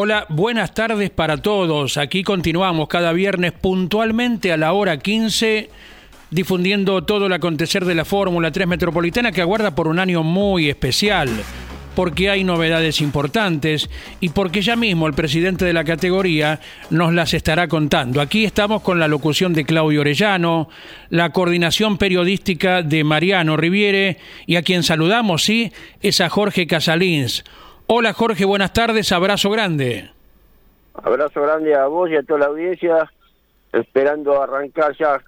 Hola, buenas tardes para todos. Aquí continuamos cada viernes puntualmente a la hora 15 difundiendo todo el acontecer de la Fórmula 3 Metropolitana que aguarda por un año muy especial porque hay novedades importantes y porque ya mismo el presidente de la categoría nos las estará contando. Aquí estamos con la locución de Claudio Orellano, la coordinación periodística de Mariano Riviere y a quien saludamos, sí, es a Jorge Casalins. Hola Jorge, buenas tardes, abrazo grande. Abrazo grande a vos y a toda la audiencia, esperando arrancar ya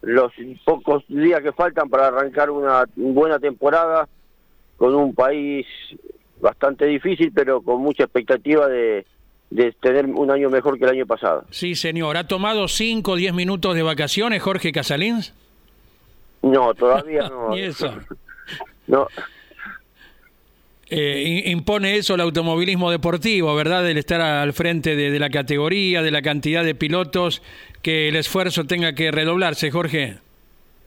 los pocos días que faltan para arrancar una buena temporada con un país bastante difícil, pero con mucha expectativa de, tener un año mejor que el año pasado. Sí, señor. ¿Ha tomado 5 o 10 minutos de vacaciones Jorge Casalins? No, todavía no. ¿Y eso? no, eh, impone eso el automovilismo deportivo, ¿verdad? El estar al frente de, la categoría, de la cantidad de pilotos, que el esfuerzo tenga que redoblarse, Jorge.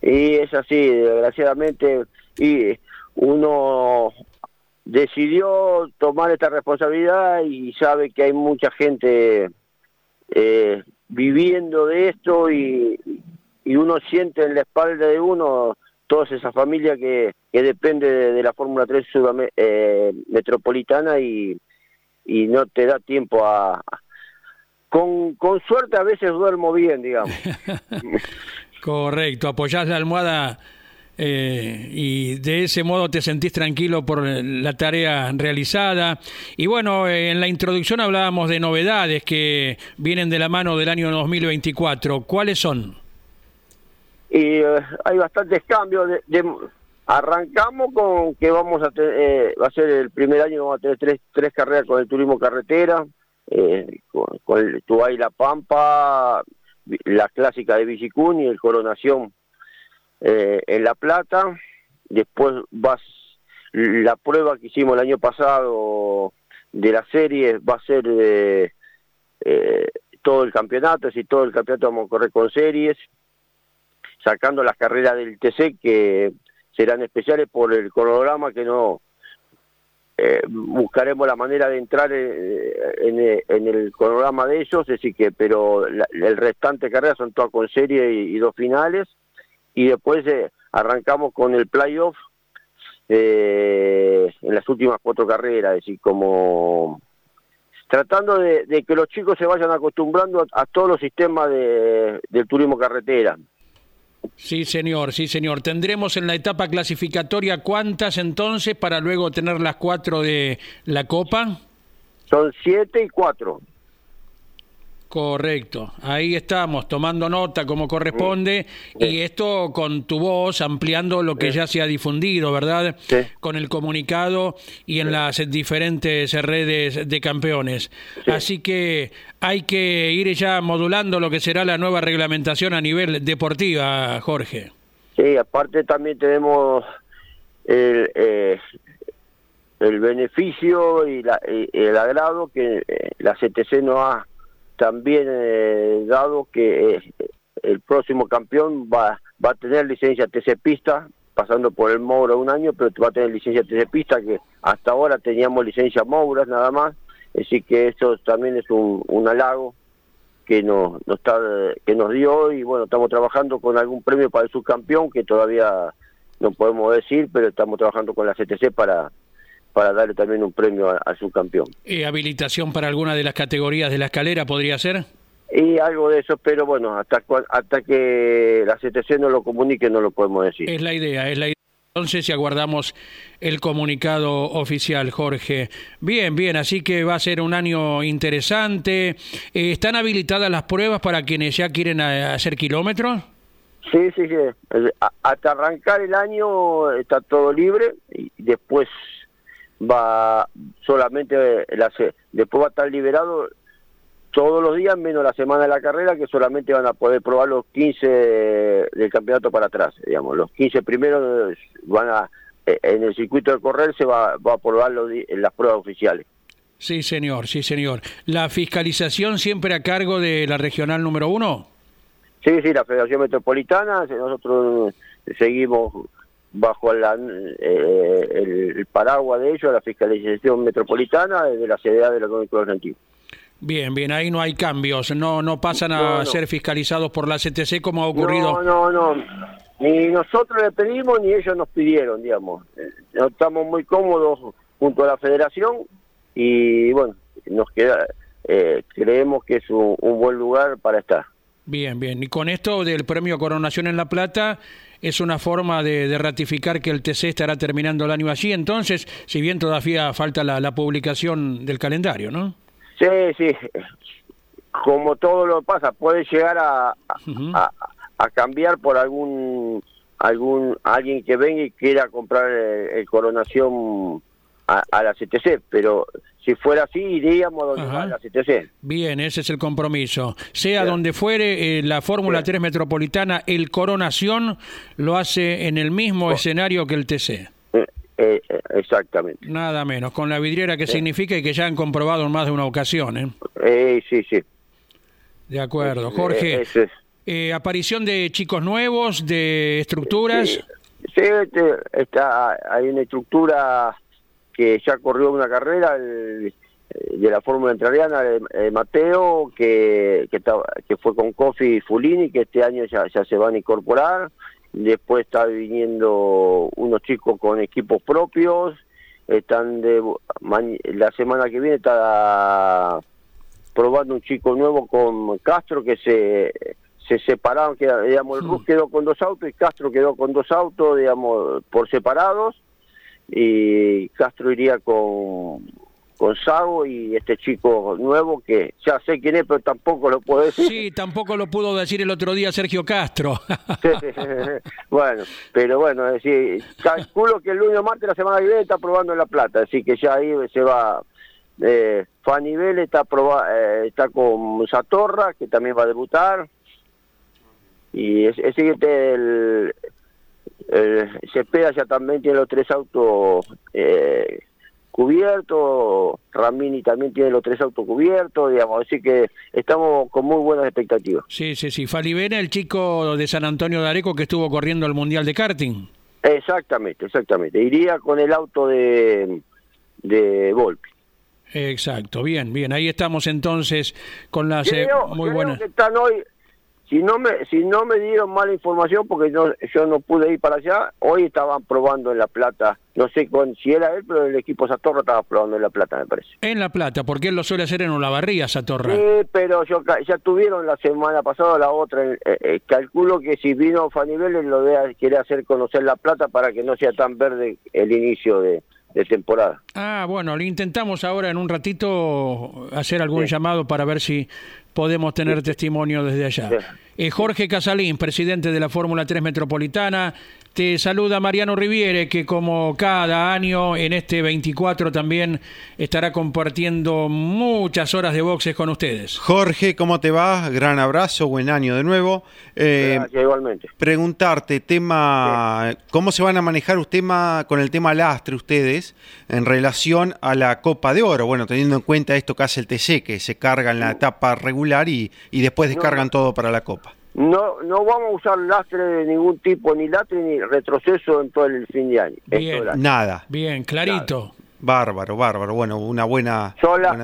Y es así, desgraciadamente, y uno decidió tomar esta responsabilidad y sabe que hay mucha gente eh, viviendo de esto y, y uno siente en la espalda de uno toda esa familia que, que depende de, la Fórmula 3 eh, metropolitana y, y no te da tiempo a... Con, con suerte a veces duermo bien, digamos. Correcto, apoyás la almohada eh, y de ese modo te sentís tranquilo por la tarea realizada. Y bueno, en la introducción hablábamos de novedades que vienen de la mano del año 2024. ¿Cuáles son? y eh, hay bastantes cambios. De, arrancamos con que vamos a tener, eh, va a ser el primer año, vamos a tener tres, tres carreras con el turismo carretera, eh, con, el Tubay La Pampa, la clásica de Bicicún y el Coronación en La Plata. Después vas la prueba que hicimos el año pasado de la serie va a ser todo el campeonato, decir, todo el campeonato vamos a correr con series sacando las carreras del TC que serán especiales por el cronograma que no eh, buscaremos la manera de entrar eh, en, el cronograma de ellos, decir que pero el restante de carreras son todas con serie y, dos finales y después eh, arrancamos con el playoff en las últimas cuatro carreras, es decir como tratando de, que los chicos se vayan acostumbrando a, todos los sistemas de, del turismo carretera. Sí, señor, sí, señor. Tendremos en la etapa clasificatoria cuántas entonces para luego tener las cuatro de la Copa? Son siete y cuatro. Correcto, ahí estamos, tomando nota como corresponde y esto con tu voz ampliando lo que ya se ha difundido, ¿verdad? Con el comunicado y en las diferentes redes de campeones. Así que hay que ir ya modulando lo que será la nueva reglamentación a nivel deportiva, Jorge. Sí, aparte también tenemos el, eh, el beneficio y, el agrado que eh, la CTC no ha también eh, dado que eh, el próximo campeón va, va a tener licencia TC Pista, pasando por el Moura un año, pero va a tener licencia TC Pista, que hasta ahora teníamos licencia Moura nada más, así que eso también es un, un halago que nos, nos, está, que nos dio y bueno, estamos trabajando con algún premio para el subcampeón que todavía no podemos decir, pero estamos trabajando con la CTC para, para darle también un premio a, su campeón. ¿Y habilitación para alguna de las categorías de la escalera podría ser? Y algo de eso, pero bueno, hasta, hasta que la CTC no lo comunique no lo podemos decir. Es la idea, es la idea. Entonces, si aguardamos el comunicado oficial, Jorge. Bien, bien, así que va a ser un año interesante. Eh, ¿Están habilitadas las pruebas para quienes ya quieren hacer kilómetros? Sí, sí, sí. Hasta arrancar el año está todo libre y después va solamente, la, después va a estar liberado todos los días, menos la semana de la carrera, que solamente van a poder probar los 15 del campeonato para atrás, digamos. Los 15 primeros van a, eh, en el circuito de correr se va, va a probar en las pruebas oficiales. Sí, señor, sí, señor. ¿La fiscalización siempre a cargo de la regional número uno? Sí, sí, la Federación Metropolitana, nosotros seguimos bajo la, eh, el, paraguas de ellos, la fiscalización metropolitana de la sede de la Código Argentino. Bien, bien, ahí no hay cambios, no no pasan a ser fiscalizados por la CTC como ha ocurrido. No, no, no, ni nosotros le pedimos ni ellos nos pidieron, digamos. Eh, estamos muy cómodos junto a la federación y bueno, nos queda, eh, creemos que es un, buen lugar para estar. Bien, bien. Y con esto del premio Coronación en La Plata, es una forma de, ratificar que el TC estará terminando el año allí. Entonces, si bien todavía falta la publicación del calendario, ¿no? Sí, sí. Como todo lo pasa, puede llegar a, a, cambiar por algún algún alguien que venga y quiera comprar el, coronación a, la CTC, pero si fuera así iríamos donde va la CTC. Bien, ese es el compromiso. Sea donde fuere, eh, la Fórmula 3 Metropolitana, el coronación lo hace en el mismo escenario que el TC. Eh, eh, exactamente. Nada menos, con la vidriera que significa y que ya han comprobado en más de una ocasión. ¿eh? eh sí, sí. De acuerdo. Jorge, aparición de chicos nuevos, de estructuras. Sí, este, está, hay una estructura que ya corrió una carrera de la Fórmula Entrerriana, de, Mateo, que, que, que, fue con Kofi y Fulini, que este año ya, ya se van a incorporar. Después está viniendo unos chicos con equipos propios, están de la semana que viene está probando un chico nuevo con Castro que se se separaron, que digamos el Rus quedó con dos autos y Castro quedó con dos autos, digamos, por separados y Castro iría con con Sago y este chico nuevo que ya sé quién es, pero tampoco lo puedo decir. Sí, tampoco lo pudo decir el otro día Sergio Castro. bueno, pero bueno, es decir, calculo que el lunes o martes la semana que viene está probando en La Plata, así que ya ahí se va. Eh, Fanny está, eh, está con Satorra, que también va a debutar. Y es, es el, el Cepeda ya también tiene los tres autos eh, cubierto, Ramini también tiene los tres autos cubiertos, digamos, así que estamos con muy buenas expectativas. Sí, sí, sí. Falibena, el chico de San Antonio de Areco que estuvo corriendo el Mundial de Karting. Exactamente, exactamente. Iría con el auto de, de Volpi. Exacto, bien, bien. Ahí estamos entonces con las eh, muy buenas. están hoy, si no me si no me dieron mala información porque yo, yo no pude ir para allá hoy estaban probando en la plata. No sé con, si era él pero el equipo Satorra estaba probando en la plata me parece. En la plata porque él lo suele hacer en Olavarría Satorra. Sí pero yo ya tuvieron la semana pasada la otra eh, eh, calculo que si vino Fanivel lo de, quiere hacer conocer la plata para que no sea tan verde el inicio de, temporada. Ah, bueno, le intentamos ahora en un ratito hacer algún llamado para ver si podemos tener testimonio desde allá. Eh, Jorge Casalín, presidente de la Fórmula 3 Metropolitana, te saluda Mariano Riviere, que como cada año en este 24 también estará compartiendo muchas horas de boxes con ustedes. Jorge, ¿cómo te va? Gran abrazo, buen año de nuevo. Eh, igualmente. Preguntarte, tema, ¿cómo se van a manejar usted con el tema lastre ustedes en relación a la Copa de Oro? Bueno, teniendo en cuenta esto que hace el TC, que se carga en la etapa regular y, y después descargan todo para la Copa. No, no vamos a usar lastre de ningún tipo, ni lastre ni retroceso en todo el fin de año. Bien, nada. Bien, clarito. Bárbaro, bárbaro. Bueno, una buena,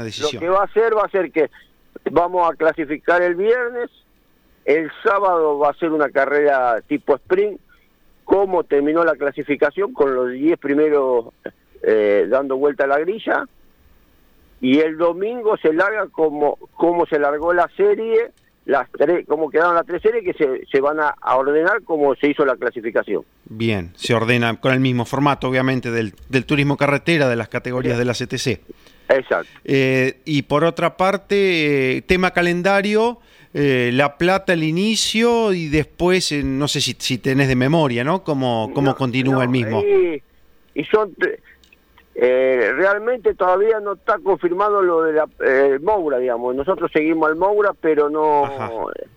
decisión. Lo que va a hacer va a ser que vamos a clasificar el viernes, el sábado va a ser una carrera tipo sprint, cómo terminó la clasificación con los 10 primeros eh, dando vuelta a la grilla, y el domingo se larga como, como se largó la serie las tres, como quedaron las tres series que se, se van a, ordenar como se hizo la clasificación. Bien, se ordena con el mismo formato, obviamente, del, del turismo carretera, de las categorías de la CTC. Exacto. Eh, y por otra parte, eh, tema calendario, eh, La Plata al inicio y después, eh, no sé si, si tenés de memoria, ¿no? ¿Cómo, cómo No, continúa no, el mismo? Y, y son eh, realmente todavía no está confirmado lo de la eh, Moura, digamos. Nosotros seguimos al Moura, pero no. Ajá.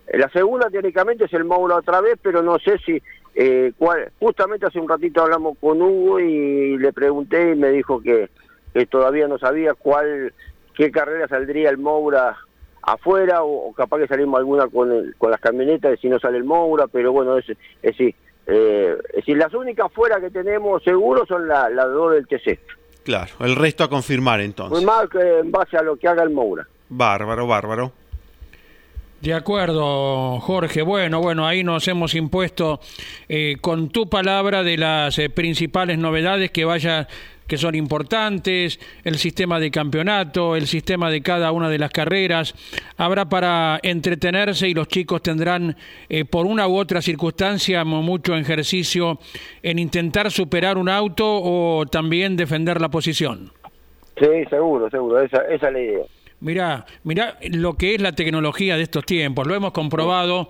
eh, La segunda teóricamente es el Moura otra vez, pero no sé si. Eh, cuál, justamente hace un ratito hablamos con Hugo y le pregunté y me dijo que, que todavía no sabía cuál qué carrera saldría el Moura afuera o, o capaz que salimos alguna con, el- con las camionetas si no sale el Moura, pero bueno, es, es. Eh, es decir, las únicas fuera que tenemos seguro son las la dos del TC. Claro, el resto a confirmar Muy entonces. más que en base a lo que haga el Moura. Bárbaro, bárbaro. De acuerdo, Jorge. Bueno, bueno, ahí nos hemos impuesto eh, con tu palabra de las eh, principales novedades que vaya que son importantes, el sistema de campeonato, el sistema de cada una de las carreras. Habrá para entretenerse y los chicos tendrán, eh, por una u otra circunstancia, mu- mucho ejercicio en intentar superar un auto o también defender la posición. Sí, seguro, seguro, esa, esa es la idea. Mirá, mirá lo que es la tecnología de estos tiempos. Lo hemos comprobado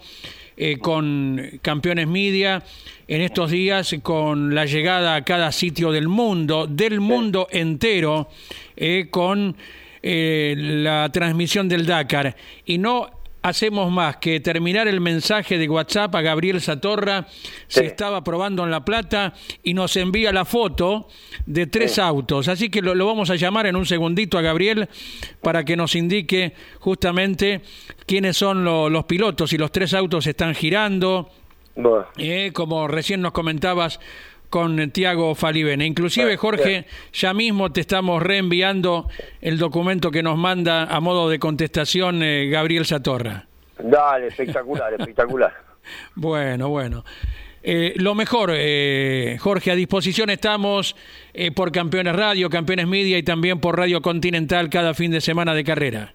eh, con Campeones Media en estos días con la llegada a cada sitio del mundo, del mundo entero, eh, con eh, la transmisión del Dakar. Y no hacemos más que terminar el mensaje de WhatsApp a Gabriel Satorra, se estaba probando en La Plata y nos envía la foto de tres autos. Así que lo, lo vamos a llamar en un segundito a Gabriel para que nos indique justamente quiénes son lo- los pilotos, si los tres autos están girando, Bueno, eh, como recién nos comentabas con Tiago Falivene. Inclusive, Jorge, ya mismo te estamos reenviando el documento que nos manda a modo de contestación eh, Gabriel Satorra. dale, espectacular, espectacular. Bueno, bueno. Eh, lo mejor, eh, Jorge, a disposición estamos eh, por Campeones Radio, Campeones Media y también por Radio Continental cada fin de semana de carrera.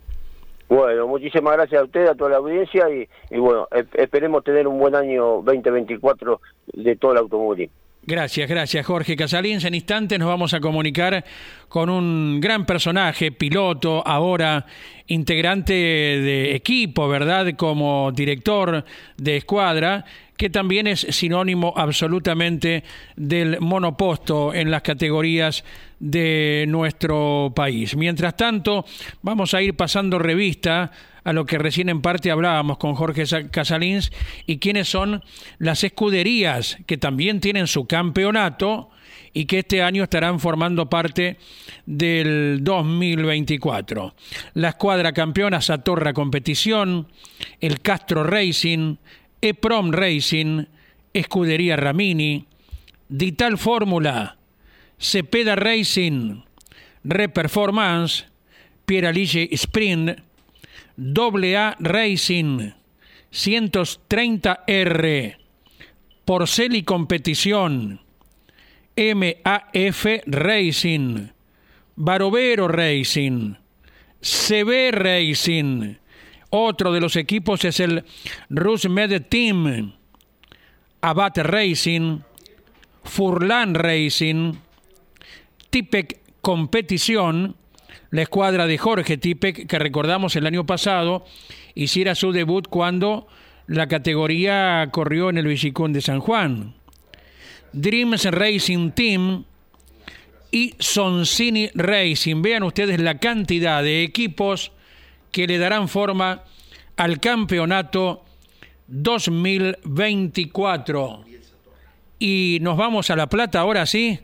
Bueno, muchísimas gracias a usted, a toda la audiencia y, y bueno, esperemos tener un buen año 2024 de todo el automovilismo. Gracias, gracias Jorge Casalins. En instantes nos vamos a comunicar con un gran personaje, piloto, ahora integrante de equipo, ¿verdad? Como director de escuadra, que también es sinónimo absolutamente del monoposto en las categorías de nuestro país. Mientras tanto, vamos a ir pasando revista a lo que recién en parte hablábamos con Jorge Sa- Casalins y quiénes son las escuderías que también tienen su campeonato y que este año estarán formando parte del 2024. La escuadra campeona Satorra Competición, el Castro Racing, EPROM Racing, Escudería Ramini, Dital Fórmula, Cepeda Racing, Reperformance, Pieralille Sprint, AA Racing 130R, Porceli Competición, MAF Racing, Barovero Racing, CB Racing. Otro de los equipos es el Rusmed Team, Abate Racing, Furlan Racing, Tipec Competición, la escuadra de Jorge Tipec, que recordamos el año pasado, hiciera su debut cuando la categoría corrió en el Villicún de San Juan. Dreams Racing Team y Soncini Racing. Vean ustedes la cantidad de equipos que le darán forma al campeonato 2024. Y nos vamos a La Plata ahora sí.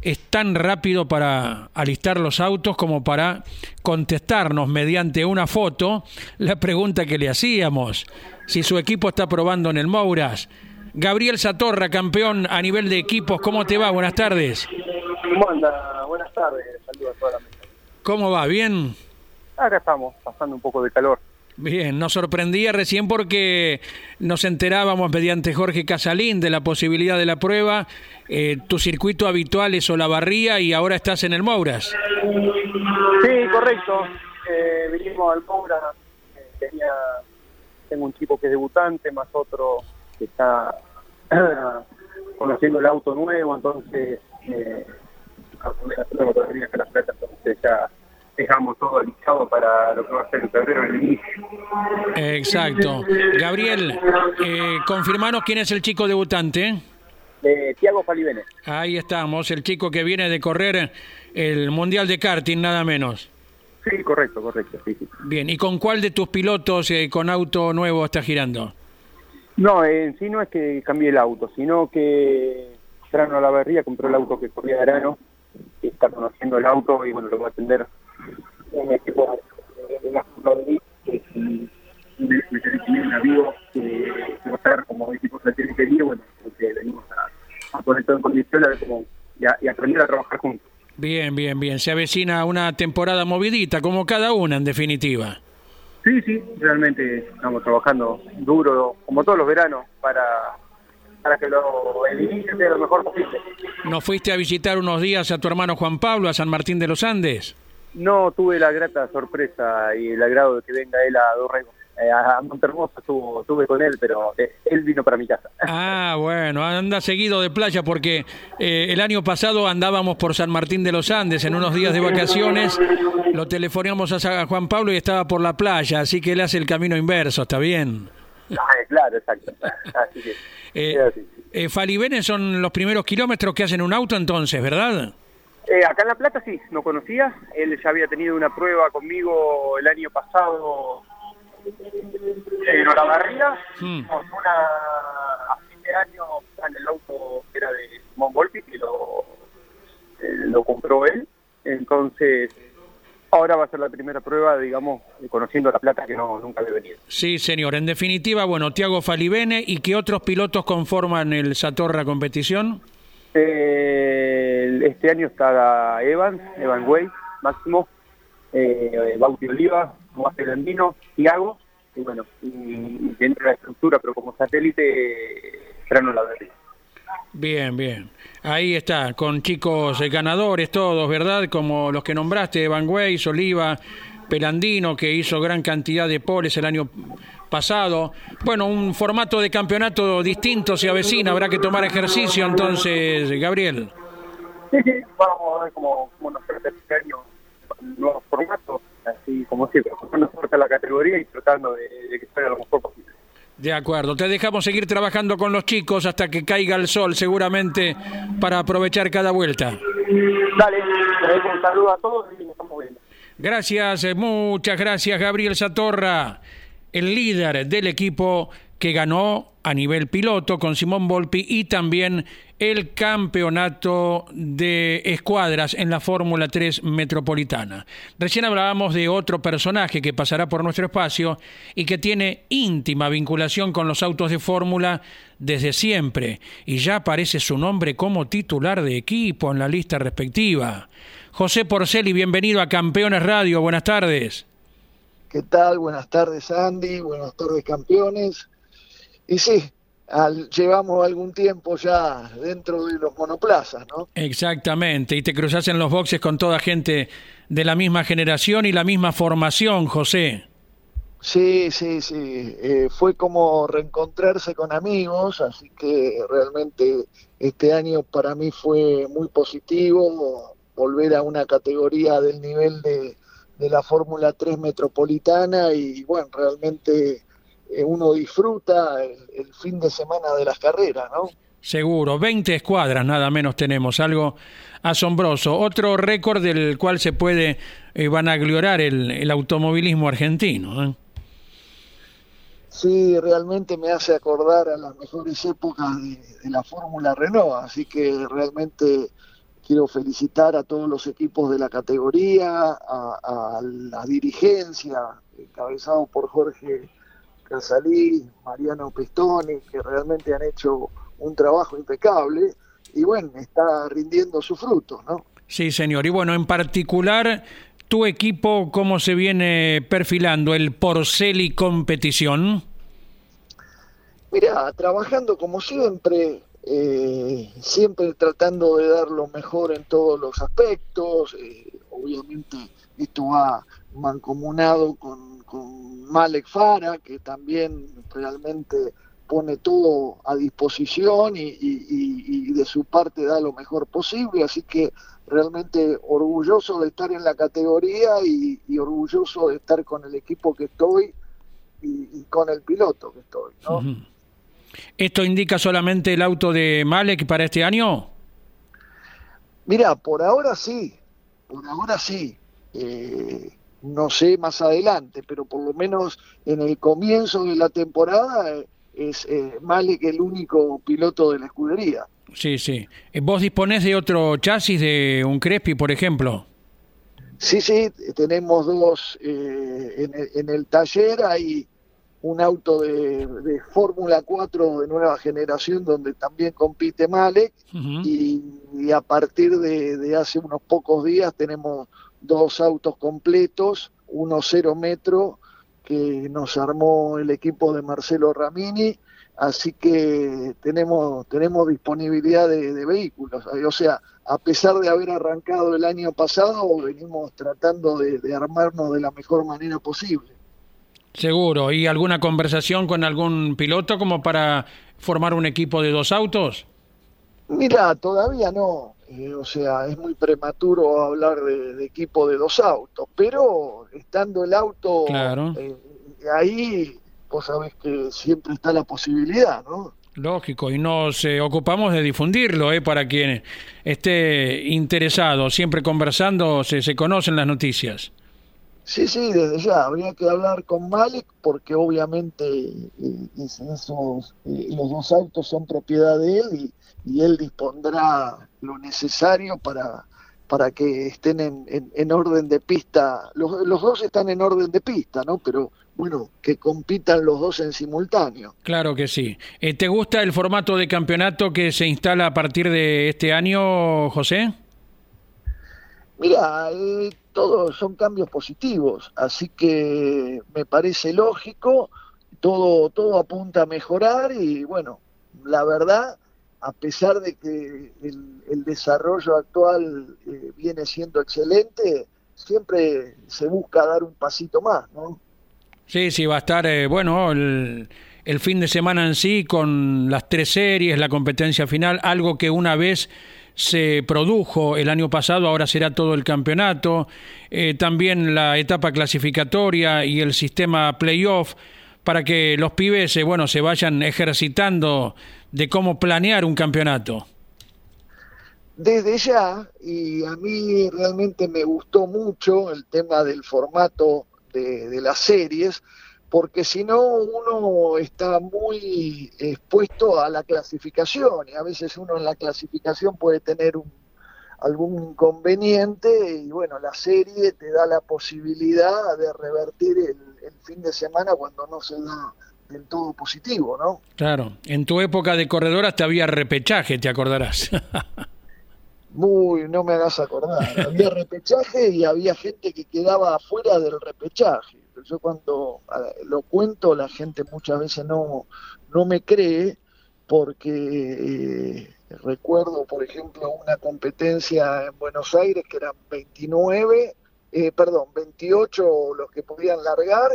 Es tan rápido para alistar los autos como para contestarnos mediante una foto la pregunta que le hacíamos. Si su equipo está probando en el Mouras. Gabriel Satorra, campeón a nivel de equipos, ¿cómo te va? Buenas tardes. ¿Cómo anda? Buenas tardes, saludos a toda la mesa. ¿Cómo va? ¿Bien? Acá estamos, pasando un poco de calor. Bien, nos sorprendía recién porque nos enterábamos mediante Jorge Casalín de la posibilidad de la prueba. Eh, tu circuito habitual es Olavarría y ahora estás en el Mouras. Sí, correcto. Eh, vinimos al Moura, eh, tenía, tengo un chico que es debutante, más otro que está conociendo el auto nuevo, entonces eh, entonces ya dejamos todo alistado para lo que va a ser en febrero el inicio. Exacto. Gabriel, eh, confirmanos quién es el chico debutante. Eh, Tiago Falibene. Ahí estamos, el chico que viene de correr el Mundial de Karting, nada menos. Sí, correcto, correcto. Sí, sí. Bien, ¿y con cuál de tus pilotos eh, con auto nuevo está girando? No, en sí no es que cambie el auto, sino que Trano la Berría compró el auto que corría Arano, y está conociendo el auto y bueno, lo va a atender un equipo de una que si me un amigo que va a estar como equipo satélite y bueno, porque venimos a, a poner todo en condición a ver cómo, y, a, y aprender a trabajar juntos. Bien, bien, bien. Se avecina una temporada movidita, como cada una en definitiva. Sí, sí, realmente estamos trabajando duro, como todos los veranos, para, para que lo, el inicio sea lo mejor posible. ¿No fuiste a visitar unos días a tu hermano Juan Pablo, a San Martín de los Andes? No tuve la grata sorpresa y el agrado de que venga él a Dorrego. Eh, a Montermoso estuvo, estuve con él, pero eh, él vino para mi casa. Ah, bueno, anda seguido de playa porque eh, el año pasado andábamos por San Martín de los Andes en unos días de vacaciones, lo telefoneamos a Juan Pablo y estaba por la playa, así que él hace el camino inverso, ¿está bien? Ah, claro, exacto. Así que, Eh, así. eh, Falibene son los primeros kilómetros que hacen un auto entonces, ¿verdad? Eh, acá en La Plata sí, no conocía. Él ya había tenido una prueba conmigo el año pasado en Olavarría. Hmm. Hicimos una a fin de año en el auto que era de Simón Volpi, que lo, eh, lo compró él. Entonces, ahora va a ser la primera prueba, digamos, conociendo La Plata que no nunca había venido. Sí, señor. En definitiva, bueno, Tiago Falibene y qué otros pilotos conforman el Satorra competición. Este año está Evan, Evan Way, Máximo, eh, Bauti Oliva, Tomás Pelandino, Tiago, y bueno, y, dentro de la estructura, pero como satélite, Trano la Verde. Bien, bien. Ahí está, con chicos ganadores todos, ¿verdad? Como los que nombraste, Van Weiss, Oliva, Pelandino, que hizo gran cantidad de poles el año pasado. Bueno, un formato de campeonato distinto se avecina, habrá que tomar ejercicio entonces, Gabriel. Sí, sí, vamos a ver cómo, cómo nos trata este año nuevos formatos, así como siempre, nos fuerte la categoría y tratando de, de que salga lo mejor posible. De acuerdo, te dejamos seguir trabajando con los chicos hasta que caiga el sol, seguramente, para aprovechar cada vuelta. Dale, un saludo a todos y nos estamos viendo. Gracias, eh, muchas gracias Gabriel Satorra, el líder del equipo que ganó a nivel piloto con Simón Volpi y también el campeonato de escuadras en la Fórmula 3 Metropolitana. Recién hablábamos de otro personaje que pasará por nuestro espacio y que tiene íntima vinculación con los autos de Fórmula desde siempre y ya aparece su nombre como titular de equipo en la lista respectiva. José Porceli, bienvenido a Campeones Radio, buenas tardes. ¿Qué tal? Buenas tardes, Andy. Buenas tardes, campeones. Y sí, al- llevamos algún tiempo ya dentro de los monoplazas, ¿no? Exactamente, y te cruzas en los boxes con toda gente de la misma generación y la misma formación, José. Sí, sí, sí. Eh, fue como reencontrarse con amigos, así que realmente este año para mí fue muy positivo volver a una categoría del nivel de, de la Fórmula 3 metropolitana y bueno, realmente eh, uno disfruta el, el fin de semana de las carreras, ¿no? Seguro, 20 escuadras nada menos tenemos, algo asombroso. Otro récord del cual se puede eh, vanagloriar el, el automovilismo argentino. ¿eh? Sí, realmente me hace acordar a las mejores épocas de, de la Fórmula Renault, así que realmente quiero felicitar a todos los equipos de la categoría, a, a la dirigencia, encabezado por Jorge Casalí, Mariano Pestoni, que realmente han hecho un trabajo impecable y bueno, está rindiendo sus frutos, ¿no? Sí, señor. Y bueno, en particular, tu equipo, ¿cómo se viene perfilando el Porceli Competición? Mira, trabajando como siempre, eh, siempre tratando de dar lo mejor en todos los aspectos. eh, obviamente esto va mancomunado con, con Malek Fara, que también realmente pone todo a disposición y, de su parte da lo mejor posible, así que realmente orgulloso de estar en la categoría y, orgulloso de estar con el equipo que estoy y, con el piloto que estoy. ¿Esto indica solamente el auto de Malek para este año? Mira, por ahora sí, por ahora sí. Eh, no sé más adelante, pero por lo menos en el comienzo de la temporada eh, es eh, Malek el único piloto de la escudería. Sí, sí. Eh, ¿Vos disponés de otro chasis, de un Crespi, por ejemplo? Sí, sí, tenemos dos en, el, taller, hay un auto de, Fórmula 4 de nueva generación donde también compite Malek y, a partir de, hace unos pocos días tenemos dos autos completos, uno cero metro que nos armó el equipo de Marcelo Ramini, así que tenemos, tenemos disponibilidad de, vehículos. O sea, a pesar de haber arrancado el año pasado, venimos tratando de, de armarnos de la mejor manera posible. Seguro. ¿Y alguna conversación con algún piloto como para formar un equipo de dos autos? Mira, todavía no. Eh, o sea, es muy prematuro hablar de, equipo de dos autos, pero estando el auto eh, ahí, vos sabés que siempre está la posibilidad, ¿no? Lógico, y nos eh, ocupamos de difundirlo, ¿eh? Para quien esté interesado, siempre conversando, se, se conocen las noticias. Sí, sí, desde ya. Habría que hablar con Malik porque obviamente esos, los dos autos son propiedad de él y, y él dispondrá lo necesario para, para que estén en, en, orden de pista. Los, los, dos están en orden de pista, ¿no? Pero bueno, que compitan los dos en simultáneo. Claro que sí. Eh, ¿Te gusta el formato de campeonato que se instala a partir de este año, José? Mira, eh, todos son cambios positivos, así que me parece lógico, todo, todo apunta a mejorar y bueno, la verdad a pesar de que el, desarrollo actual eh, viene siendo excelente, siempre se busca dar un pasito más, ¿no? Sí, sí, va a estar, eh, bueno, el, el, fin de semana en sí con las tres series, la competencia final, algo que una vez se produjo el año pasado, ahora será todo el campeonato, eh, también la etapa clasificatoria y el sistema playoff para que los pibes eh, bueno, se vayan ejercitando de cómo planear un campeonato. Desde ya, y a mí realmente me gustó mucho el tema del formato de, las series, porque si no uno está muy expuesto a la clasificación y a veces uno en la clasificación puede tener un, algún inconveniente y bueno, la serie te da la posibilidad de revertir el, el fin de semana cuando no se da del todo positivo, ¿no? Claro, en tu época de corredor te había repechaje, te acordarás. Muy, no me hagas acordar. Había repechaje y había gente que quedaba afuera del repechaje. Yo cuando lo cuento, la gente muchas veces no, no me cree porque eh, recuerdo, por ejemplo, una competencia en Buenos Aires que eran 29 eh, perdón, 28 los que podían largar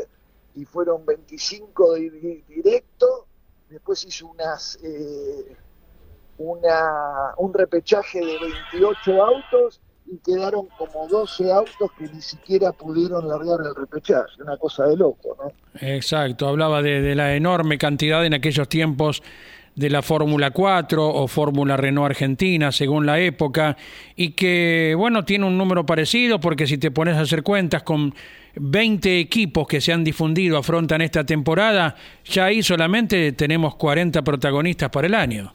y fueron 25 de directo. Después hizo unas, eh, una, un repechaje de 28 autos y quedaron como 12 autos que ni siquiera pudieron largar el repechaje, una cosa de loco, ¿no? Exacto, hablaba de, la enorme cantidad en aquellos tiempos de la Fórmula 4 o Fórmula Renault Argentina, según la época, y que, bueno, tiene un número parecido porque si te pones a hacer cuentas con 20 equipos que se han difundido, afrontan esta temporada, ya ahí solamente tenemos 40 protagonistas para el año.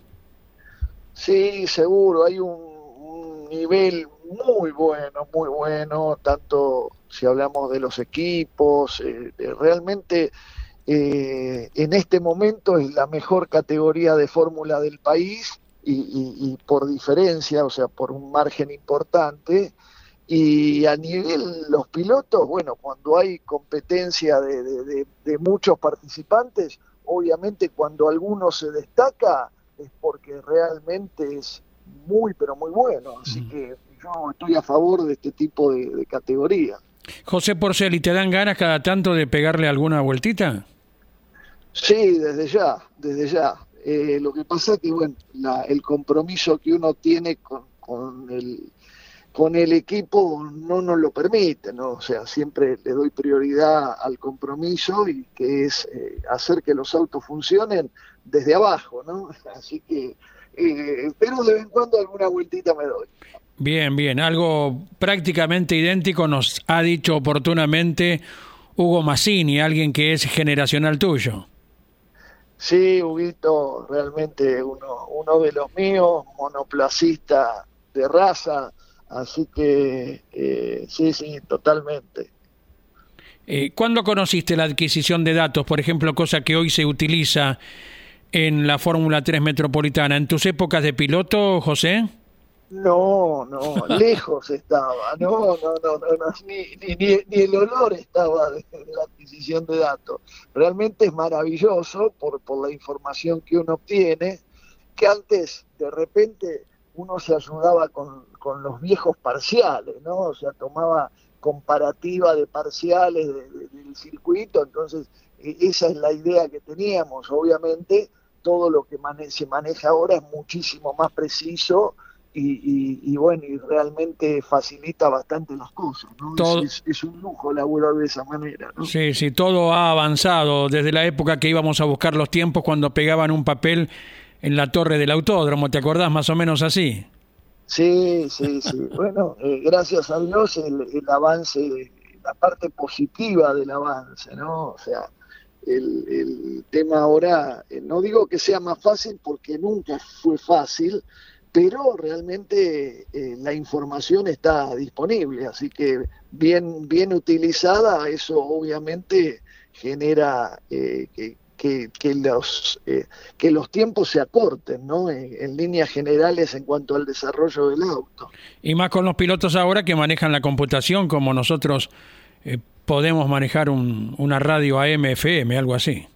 Sí, seguro, hay un, nivel muy bueno, muy bueno, tanto si hablamos de los equipos, eh, realmente eh, en este momento es la mejor categoría de fórmula del país y, por diferencia, o sea, por un margen importante. Y a nivel los pilotos, bueno, cuando hay competencia de, muchos participantes, obviamente cuando alguno se destaca es porque realmente es muy, pero muy bueno. Así que yo estoy a favor de este tipo de, categoría. José Porcel, ¿y te dan ganas cada tanto de pegarle alguna vueltita? Sí, desde ya, desde ya. Eh, lo que pasa es que, bueno, el compromiso que uno tiene con, con, el, con el equipo no nos lo permite, ¿no? O sea, siempre le doy prioridad al compromiso y que es eh, hacer que los autos funcionen desde abajo, ¿no? Así que, eh, pero de vez en cuando alguna vueltita me doy. Bien, bien. Algo prácticamente idéntico nos ha dicho oportunamente Hugo Massini, alguien que es generacional tuyo. Sí, Huguito, realmente uno, uno de los míos, monoplacista de raza, así que eh, sí, sí, totalmente. Eh, ¿Cuándo conociste la adquisición de datos, por ejemplo, cosa que hoy se utiliza en la Fórmula 3 Metropolitana? ¿En tus épocas de piloto, José? No, no, lejos estaba, no, no, no, no, ni, ni, ni, el olor estaba de, la adquisición de datos. Realmente es maravilloso por, por la información que uno obtiene, que antes de repente uno se ayudaba con, con los viejos parciales, ¿no? O sea, tomaba comparativa de parciales del circuito, entonces e, esa es la idea que teníamos, obviamente todo lo que se maneja ahora es muchísimo más preciso y, bueno, y realmente facilita bastante las cosas, ¿no? Es, un lujo laburar de esa manera, ¿no? Sí, sí, todo ha avanzado desde la época que íbamos a buscar los tiempos cuando pegaban un papel en la torre del autódromo, ¿te acordás más o menos así? Sí, sí, sí. bueno, eh, gracias a Dios el, avance, la parte positiva del avance, ¿no? O sea, el, el tema ahora, eh, no digo que sea más fácil porque nunca fue fácil, pero realmente eh, la información está disponible, así que bien, bien utilizada, eso obviamente genera eh, que, que, los, eh, que los tiempos se acorten, ¿no? En, líneas generales en cuanto al desarrollo del auto. Y más con los pilotos ahora que manejan la computación, como nosotros podemos manejar un, una radio AM, FM, algo así.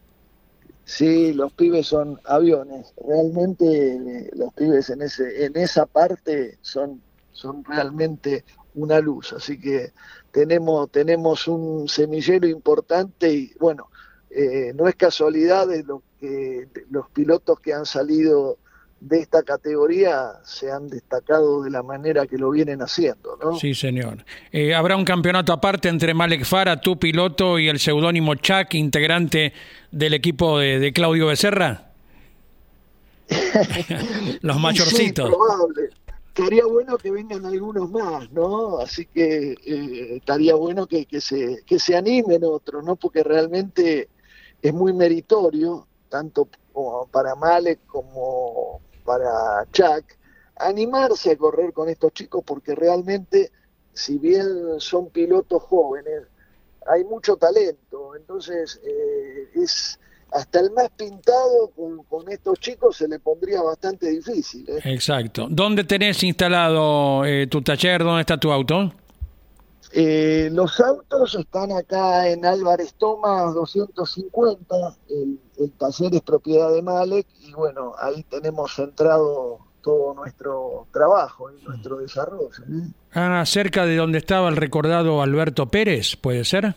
Sí, los pibes son aviones. Realmente los pibes en ese en esa parte son son realmente una luz. Así que tenemos tenemos un semillero importante y bueno, eh, no es casualidad de lo que los pilotos que han salido de esta categoría se han destacado de la manera que lo vienen haciendo. ¿no? Sí, señor. Eh, ¿Habrá un campeonato aparte entre Malek Fara, tu piloto, y el seudónimo Chuck, integrante del equipo de, Claudio Becerra? Los mayorcitos. Sí, Estaría bueno que vengan algunos más, ¿no? Así que eh, estaría bueno que, que, se, que se animen otros, ¿no? Porque realmente es muy meritorio, tanto para Malek como para Chuck, animarse a correr con estos chicos porque realmente, si bien son pilotos jóvenes, hay mucho talento. Entonces, eh, es hasta el más pintado con, estos chicos se le pondría bastante difícil. ¿eh? Exacto. ¿Dónde tenés instalado eh, tu taller? ¿Dónde está tu auto? Eh, los autos están acá en Álvarez Tomás 250, el, el, taller es propiedad de Malek y bueno, ahí tenemos centrado todo nuestro trabajo y nuestro desarrollo. Ah, cerca de donde estaba el recordado Alberto Pérez, ¿puede ser?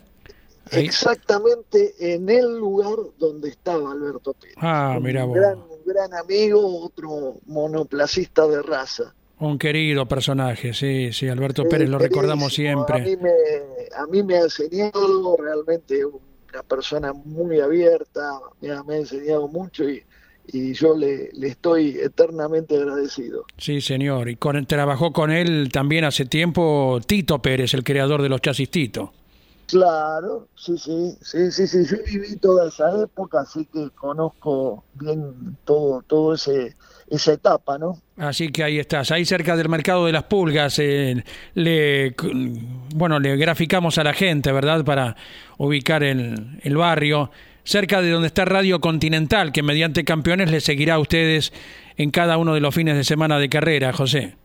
Exactamente en el lugar donde estaba Alberto Pérez. Ah, mira un gran, un gran amigo, otro monoplacista de raza. Un querido personaje, sí, sí, Alberto Pérez, lo recordamos siempre. A mí, me, a mí me ha enseñado realmente una persona muy abierta, me ha, enseñado mucho y, y yo le, le, estoy eternamente agradecido. Sí, señor, y con, trabajó con él también hace tiempo Tito Pérez, el creador de los chasis Tito. Claro, sí, sí, sí, sí, sí, yo viví toda esa época, así que conozco bien todo, todo ese esa etapa, ¿no? Así que ahí estás, ahí cerca del mercado de las pulgas, eh, le, bueno, le graficamos a la gente, ¿verdad? Para ubicar el, el barrio, cerca de donde está Radio Continental, que mediante campeones le seguirá a ustedes en cada uno de los fines de semana de carrera, José.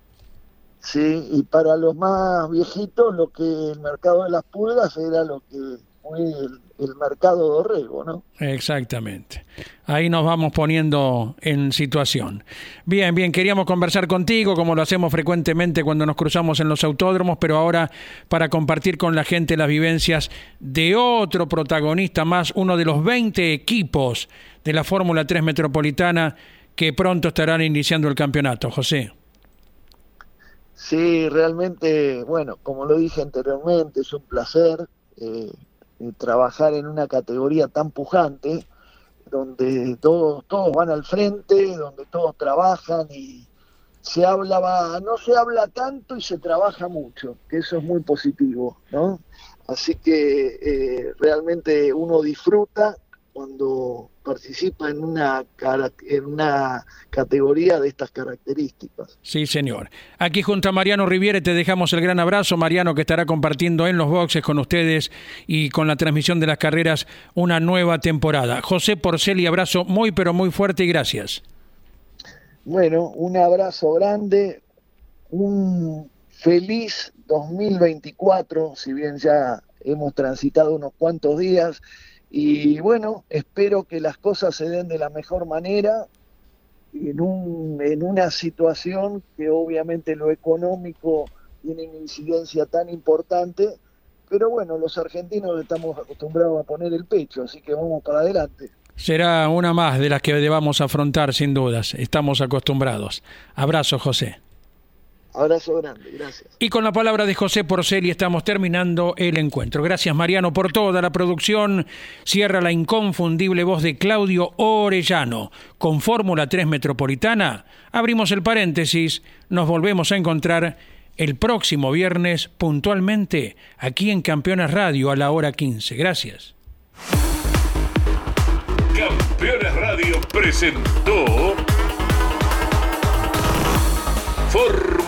Sí, y para los más viejitos, lo que el mercado de las pulgas era lo que fue el mercado dorrego, ¿no? Exactamente. Ahí nos vamos poniendo en situación. Bien, bien, queríamos conversar contigo como lo hacemos frecuentemente cuando nos cruzamos en los autódromos, pero ahora para compartir con la gente las vivencias de otro protagonista más, uno de los 20 equipos de la Fórmula 3 Metropolitana que pronto estarán iniciando el campeonato. José. Sí, realmente, bueno, como lo dije anteriormente, es un placer. Eh, eh, trabajar en una categoría tan pujante, donde todos, todos van al frente, donde todos trabajan y se habla, no se habla tanto y se trabaja mucho, que eso es muy positivo, ¿no? Así que eh, realmente uno disfruta cuando participa en una, en una categoría de estas características. Sí, señor. Aquí junto a Mariano Riviere te dejamos el gran abrazo, Mariano, que estará compartiendo en los boxes con ustedes y con la transmisión de las carreras una nueva temporada. José Porceli, abrazo muy pero muy fuerte y gracias. Bueno, un abrazo grande, un feliz 2024, si bien ya hemos transitado unos cuantos días y bueno, espero que las cosas se den de la mejor manera en, un, en una situación que obviamente lo económico tiene una incidencia tan importante, pero bueno, los argentinos estamos acostumbrados a poner el pecho, así que vamos para adelante. Será una más de las que debamos afrontar sin dudas, estamos acostumbrados. Abrazo, José. Abrazo grande, gracias. Y con la palabra de José Porceli estamos terminando el encuentro. Gracias Mariano por toda la producción. Cierra la inconfundible voz de Claudio Orellano. Con Fórmula 3 Metropolitana, abrimos el paréntesis, nos volvemos a encontrar el próximo viernes puntualmente aquí en Campeones Radio a la hora 15. Gracias. Campeones Radio presentó